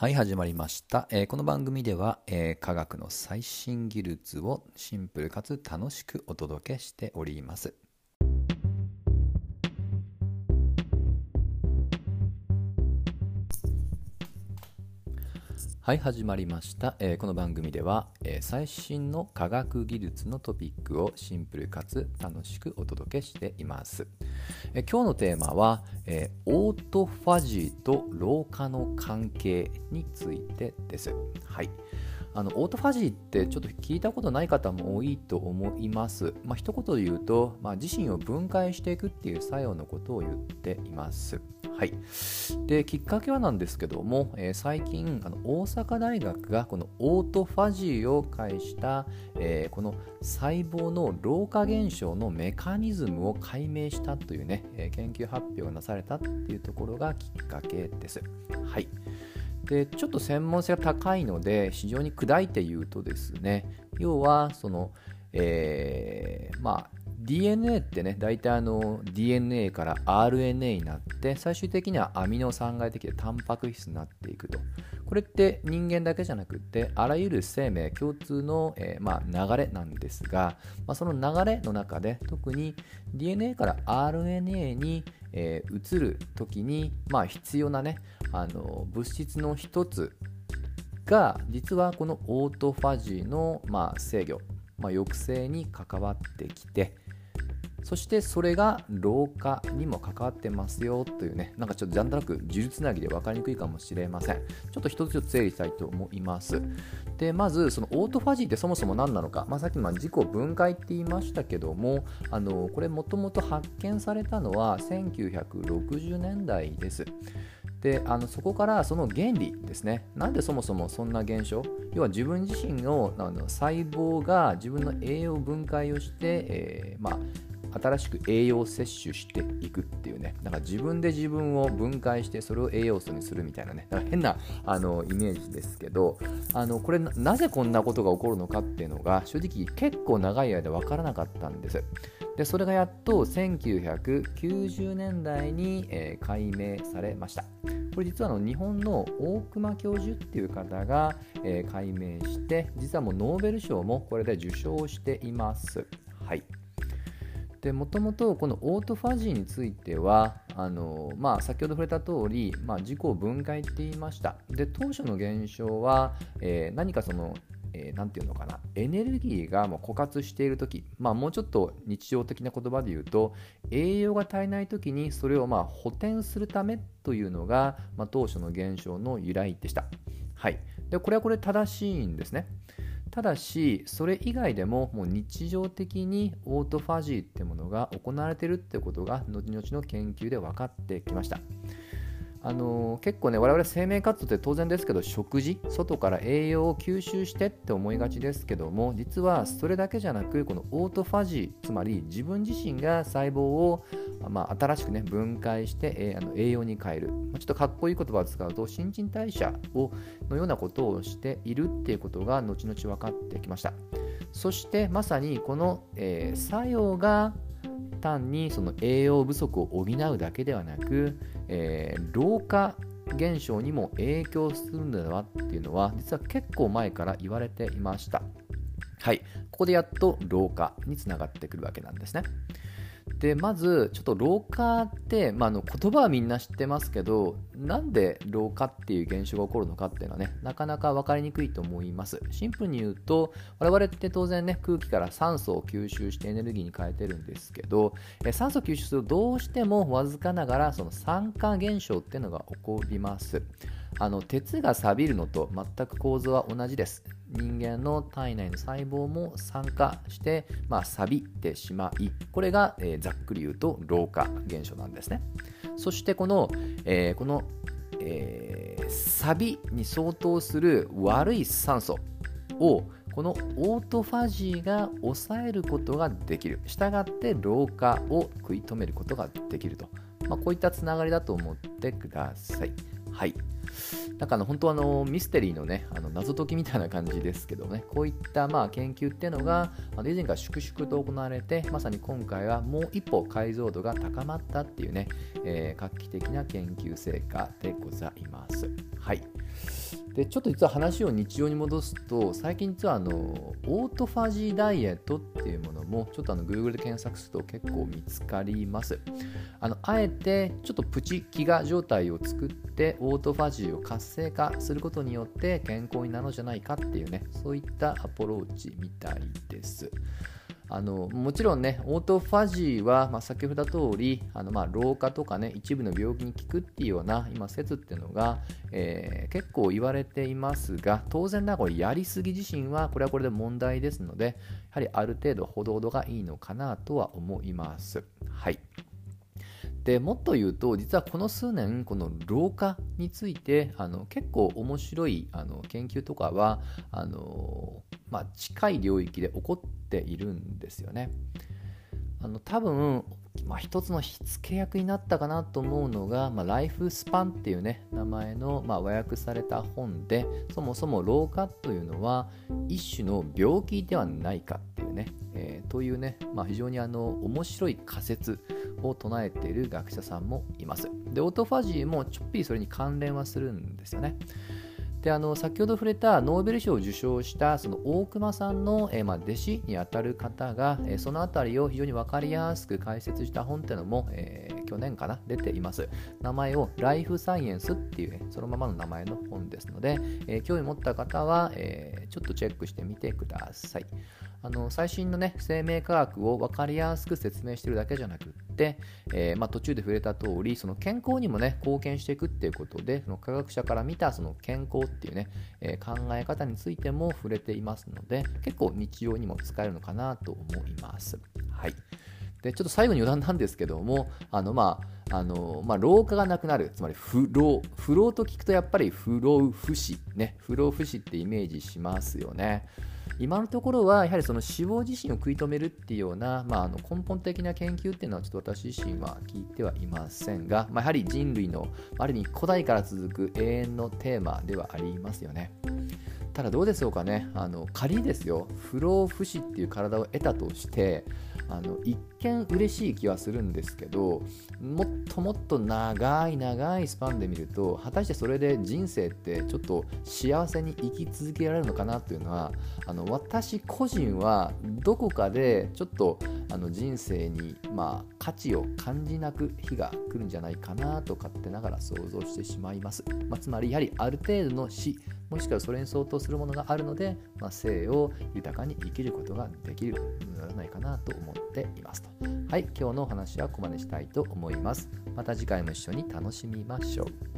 はい、始まりました。えーこの番組では、えー科学の最新技術をシンプルかつ楽しくお届けしております。はい、始まりました。えーこの番組では、えー最新の科学技術のトピックをシンプルかつ楽しくお届けしています。えー今日のテーマは、えーオートファジーと老化の関係についてです。はい。あのオートファジーってちょっと聞いたことない方も多いと思います。まあ一言で言うと、まあ、自身を分解していくっていう作用のことを言っています。はい、できっかけはなんですけども、えー最近あの大阪大学がこのオートファジーを介した、えーこの細胞の老化現象のメカニズムを解明したというね、えー研究発表がなされたっていうところがきっかけです。はいでちょっと専門性が高いので非常に砕いて言うとですね要はその、えーまあ DNA ってね大体あの DNA から RNA になって最終的にはアミノ酸が出てきてタンパク質になっていくと。これって人間だけじゃなくってあらゆる生命共通の、えーまあ、流れなんですが、まあ、その流れの中で特に DNA から RNA に、えー移る時に、まあ、必要なねあの物質の一つが実はこのオートファジーの、ま、制御、ま、抑制に関わってきてそしてそれが老化にも関わってますよというねなんかちょっとなんとなく呪術つなぎで分かりにくいかもしれません。ちょっと一つずつ整理したいと思います。でまずそのオートファジーってそもそも何なのか、まあ、さっきまあ自己分解って言いましたけどもあのこれもともと発見されたのは1960年代です。であのそこからその原理ですね。なんでそもそもそんな現象？要は自分自身のあの細胞が自分の栄養分解をして、えーまあ新しく栄養摂取していくっていうね。なんか自分で自分を分解してそれを栄養素にするみたいなね。なんか変なあのイメージですけどあのこれなぜこんなことが起こるのかっていうのが正直結構長い間分からなかったんです。でそれがやっと1990年代に、えー解明されました。これ実はあの日本の大熊教授っていう方が、えー解明して実はもうノーベル賞もこれで受賞しています。はい。でもともとこのオートファジーについてはあの、まあ、先ほど触れた通り、まあ、自己分解って言いました。で当初の現象は、えー何かそのえーていうのかなエネルギーがもう枯渇している時、まあ、もうちょっと日常的な言葉で言うと栄養が足りない時にそれをまあ補填するためというのが、まあ、当初の現象の由来でした、はい、でこれはこれ正しいんですね。ただしそれ以外でももう日常的にオートファジーってものが行われてるってことが後々の研究で分かってきました。あの結構ね我々生命活動って当然ですけど食事外から栄養を吸収してって思いがちですけども実はそれだけじゃなくこのオートファジーつまり自分自身が細胞を、まあ、新しくね分解して、えーあの栄養に変える、まあちょっとかっこいい言葉を使うと新陳代謝をのようなことをしているっていうことが後々分かってきました。そしてまさにこの、えー作用が単にその栄養不足を補うだけではなく、えー老化現象にも影響するのではっていうのは実は結構前から言われていました。はい。ここでやっと老化につながってくるわけなんですねでまずちょっと老化って、まあ、の言葉はみんな知ってますけどなんで老化っていう現象が起こるのかっていうのはねなかなか分かりにくいと思います。シンプルに言うと我々って当然ね空気から酸素を吸収してエネルギーに変えてるんですけどえ酸素吸収するとどうしてもわずかながらその酸化現象っていうのが起こります。あの鉄が錆びるのと全く構造は同じです。人間の体内の細胞も酸化して、まあ、錆びてしまいこれが、えーざっくり言うと老化現象なんですね。そしてこの、えーこの、えー錆びに相当する悪い酸素をこのオートファジーが抑えることができる。したがって老化を食い止めることができると、まあ、こういったつながりだと思ってください。はい。なんかあの本当あのミステリーのねあの謎解きみたいな感じですけどね。こういったまあ研究っていうのがあの以前から粛々と行われてまさに今回はもう一歩解像度が高まったっていうね、えー、画期的な研究成果でございます。はい。でちょっと実は話を日常に戻すと最近実はあのオートファジーダイエットっていうものもちょっとあの Google で検索すると結構見つかります。あのあえてちょっとプチ飢餓状態を作ってオートファジーを活性化することによって健康になるのじゃないかっていうねそういったアプローチみたいです。あのもちろんね、オートファジーは、まあ、先ほど通り、あのまあ老化とかね、一部の病気に効くっていうような今説っていうのが、えー、結構言われていますが、当然ながらやりすぎ自身は、これはこれで問題ですので、やはりある程度ほどほどがいいのかなとは思います。はい。でもっと言うと実はこの数年この老化についてあの結構面白いあの研究とかはあの、まあ、近い領域で起こっているんですよね。あの多分まあ、一つの火付け役になったかなと思うのが、まあ、ライフスパンっていうね名前の、まあ、和訳された本でそもそも老化というのは一種の病気ではないかっていうね、えー、というね、まあ、非常にあの面白い仮説を唱えている学者さんもいます。で、オートファジーもちょっぴりそれに関連はするんですよね。であの先ほど触れたノーベル賞を受賞したその大熊さんの、え、まあ、弟子にあたる方が、え、その辺りを非常に分かりやすく解説した本っていうのも、えー、去年かな出ています。名前をライフサイエンスっていう、そのままの名前の本ですので、え興味持った方は、えちょっとチェックしてみてください。あの最新の、ね、生命科学を分かりやすく説明しているだけじゃなくって、えー、まあ、途中で触れた通りその健康にも、ね、貢献していくっていうことでその科学者から見たその健康っていうね、えー、考え方についても触れていますので結構日常にも使えるのかなと思います。はいでちょっと最後に余談なんですけどもあのまああのまあ、老化がなくなるつまり不老不老と聞くとやっぱり不老不死ね不老不死ってイメージしますよね今のところはやはりその死亡自身を食い止めるっていうような、まあ、あの根本的な研究っていうのはちょっと私自身は聞いてはいませんが、まあ、やはり人類のある意味古代から続く永遠のテーマではありますよね。ただどうでしょうかね。あの仮にですよ。不老不死っていう体を得たとしてあの一見嬉しい気はするんですけどもっともっと長い長いスパンで見ると果たしてそれで人生ってちょっと幸せに生き続けられるのかなというのはあの私個人はどこかでちょっとあの人生にまあ価値を感じなく日が来るんじゃないかなと勝手ながら想像してしまいます、まあ、つまりやはりある程度の死もしくはそれに相当するものがあるので、まあ、生を豊かに生きることができるのではないかなと思っていますと。はい、今日のお話はここまでしたいと思います。また次回も一緒に楽しみましょう。